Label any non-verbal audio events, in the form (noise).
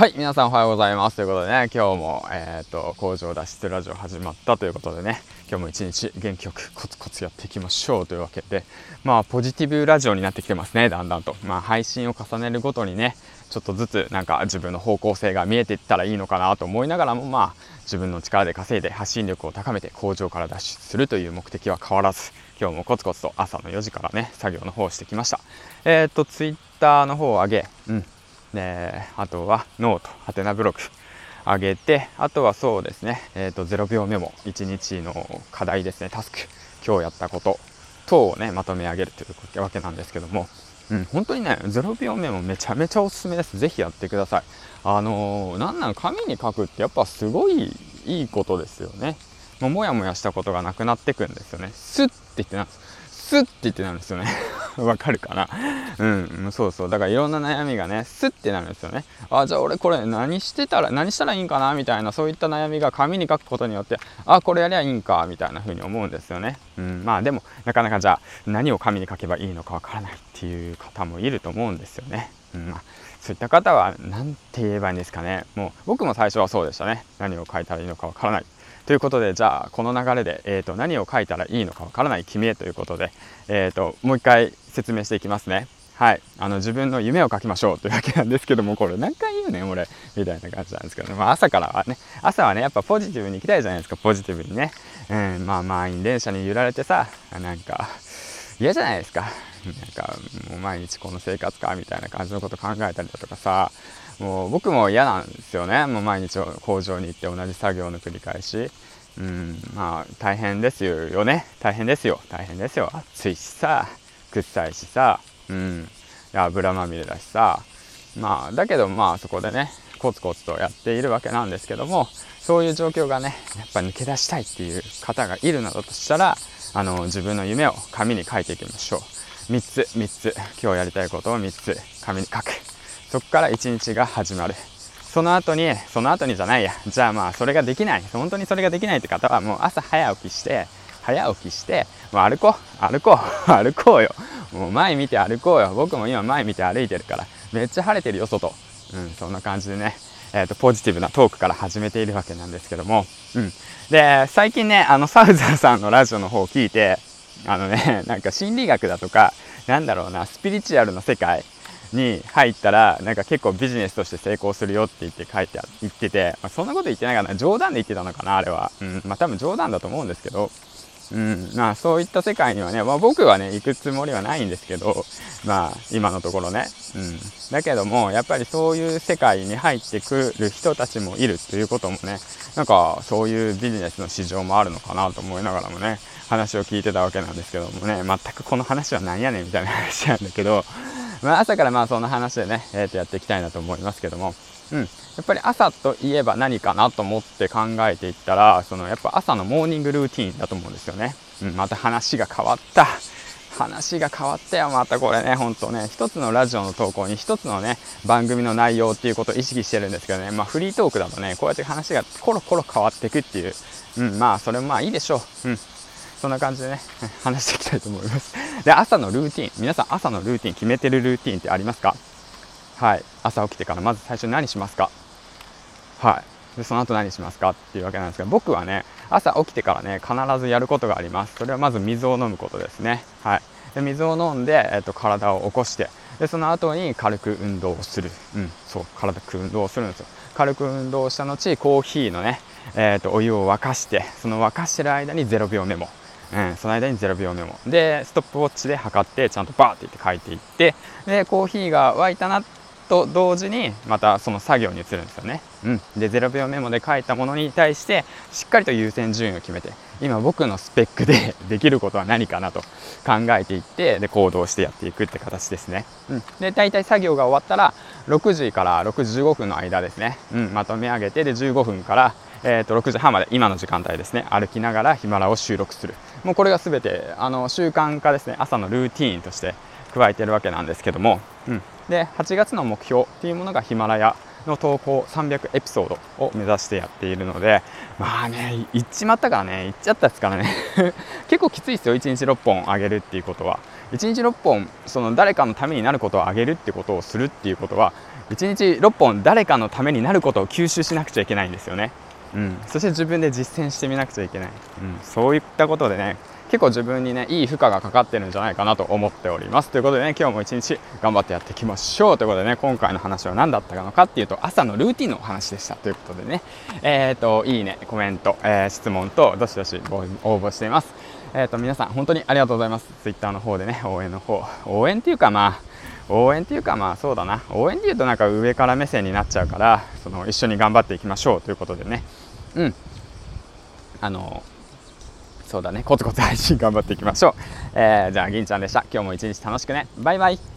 はい、皆さんおはようございます。ということでね、今日も、えっ、ー、と、工場脱出ラジオ始まったということでね、今日も一日元気よくコツコツやっていきましょうというわけで、まあ、ポジティブラジオになってきてますね、だんだんと。まあ、配信を重ねるごとにね、ちょっとずつなんか自分の方向性が見えていったらいいのかなと思いながらも、まあ、自分の力で稼いで発信力を高めて工場から脱出するという目的は変わらず、今日もコツコツと朝の4時からね、作業の方をしてきました。えっ、ー、と、ツイッターの方を上げ、うん、であとはノートハテナブログ上げてあとはそうですね、えーと、0秒メモ1日の課題ですねタスク今日やったこと等をねまとめ上げるというわけなんですけども、うん、本当にね0秒メモめちゃめちゃおすすめです。ぜひやってください。あのー、なんなん紙に書くってやっぱすごいいいことですよね。もうもやもやしたことがなくなってくんですよね。スッて言ってなんですスッて言ってなるんですよね (laughs) わかるかな？うん、そうそう。だからいろんな悩みがね、スッてなるんですよね。あ、じゃあ俺これ何してたら、何したらいいんかな？みたいな、そういった悩みが紙に書くことによって、あ、これやりゃいいんか、みたいな風に思うんですよね。うん、まあでも、なかなかじゃあ、何を紙に書けばいいのかわからないっていう方もいると思うんですよね。うん、まあ、そういった方は、何て言えばいいんですかね。もう、僕も最初はそうでしたね。何を書いたらいいのかわからない。ということでじゃあこの流れで、えーと、何を書いたらいいのかわからない君へということで、えーと、もう一回説明していきますね。はい、あの自分の夢を書きましょう。というわけなんですけどもこれ何回言うねん俺。みたいな感じなんですけど、まあ、朝からはね。朝はねやっぱポジティブに行きたいじゃないですか。ポジティブにね、うん、まあ満員電車に揺られてさなんか嫌じゃないですか。なんかもう毎日この生活かみたいな感じのこと考えたりだとかさ。もう僕も嫌なんですよね。もう毎日工場に行って同じ作業の繰り返し。うんまあ大変ですよね。大変ですよ。大変ですよ。暑いしさ。臭いしさ。うん。油まみれだしさ。まあだけどまあそこでねコツコツとやっているわけなんですけどもそういう状況がねやっぱ抜け出したいっていう方がいるなどとしたらあの自分の夢を紙に書いていきましょう。3つ3つ。今日やりたいことを3つ。紙に書く。そこから1日が始まる。その後にその後にじゃないや。じゃあまあそれができない。本当にそれができないって方はもう朝早起きして早起きしてもう歩こう。歩こう。(laughs) 歩こうよ。もう前見て歩こうよ。僕も今前見て歩いてるから。めっちゃ晴れてるよ外。うんそんな感じでね。えーと、ポジティブなトークから始めているわけなんですけども、うん、で最近ねあのサウザーさんのラジオの方を聞いてあのねなんか心理学だとかなんだろうなスピリチュアルの世界に入ったらなんか結構ビジネスとして成功するよって言って書いて言ってて、まあ、そんなこと言ってないかな。冗談で言ってたのかなあれは、うん、まあ多分冗談だと思うんですけど。うん、まあそういった世界にはね、まあ、僕はね行くつもりはないんですけどまあ今のところね、うん、だけどもやっぱりそういう世界に入ってくる人たちもいるということもねなんかそういうビジネスの市場もあるのかなと思いながらもね話を聞いてたわけなんですけどもね全くこの話は何やねんみたいな話なんだけどまあ、朝からまあそんな話でね、えー、とやっていきたいなと思いますけども、うん、やっぱり朝といえば何かなと思って考えていったらそのやっぱ朝のモーニングルーティンだと思うんですよね、うん、また話が変わった。話が変わったよまたこれねほんとね。一つのラジオの投稿に一つのね番組の内容っていうことを意識してるんですけどね。まあフリートークだとねこうやって話がコロコロ変わっていくっていう。うん。まあそれもまあいいでしょう。うん。そんな感じでね、(laughs) 話していきたいと思います。で、朝のルーティン、皆さん朝のルーティン、決めてるルーティンってありますか？はい。朝起きてからまず最初に何しますか？はい。で、その後何しますか？っていうわけなんですが、僕はね、朝起きてからね、必ずやることがあります。それはまず水を飲むことですね。はい。で水を飲んで、えっと、体を起こして、で、その後に軽く運動をする。うん、そう、体く運動をするんですよ。軽く運動した後、コーヒーのね、えっと、お湯を沸かして、その沸かしてる間に0秒メモ。うん、その間に0秒メモ。でストップウォッチで測ってちゃんとバーっていって書いていってでコーヒーが沸いたなと同時にまたその作業に移るんですよね、うん、で0秒メモで書いたものに対してしっかりと優先順位を決めて今僕のスペックで (laughs) できることは何かなと考えていってで行動してやっていくって形ですね、うん、で大体作業が終わったら6時から6時15分の間ですね、うん、まとめ上げてで15分からえー、と6時半まで今の時間帯ですね。歩きながらヒマラを収録する。もうこれが全てあの習慣化ですね。朝のルーティーンとして加えてるわけなんですけども、うん、で8月の目標っていうものがヒマラヤの投稿300エピソードを目指してやっているのでまあね行っちまったからね。行っちゃったですからね。(laughs) 結構きついですよ。1日6本上げるっていうことは。1日6本その誰かのためになることを上げるってことをするっていうことは1日6本誰かのためになることを吸収しなくちゃいけないんですよね、うん、そして自分で実践してみなくちゃいけない、うん、そういったことでね結構自分にねいい負荷がかかってるんじゃないかなと思っております。ということでね今日も一日頑張ってやっていきましょう。ということでね今回の話は何だったのかっていうと朝のルーティンのお話でした。ということでね。えっ、ー、といいねコメント、えー、質問とどしどし応募しています。えっ、ー、と皆さん本当にありがとうございます。Twitter の方でね応援の方。応援っていうかまあ応援っていうかまあそうだな。応援っていうとなんか上から目線になっちゃうからその一緒に頑張っていきましょうということでね。うん。あのそうだね。コツコツ配信頑張っていきましょう、えー、じゃあ銀ちゃんでした。今日も一日楽しくね。バイバイ。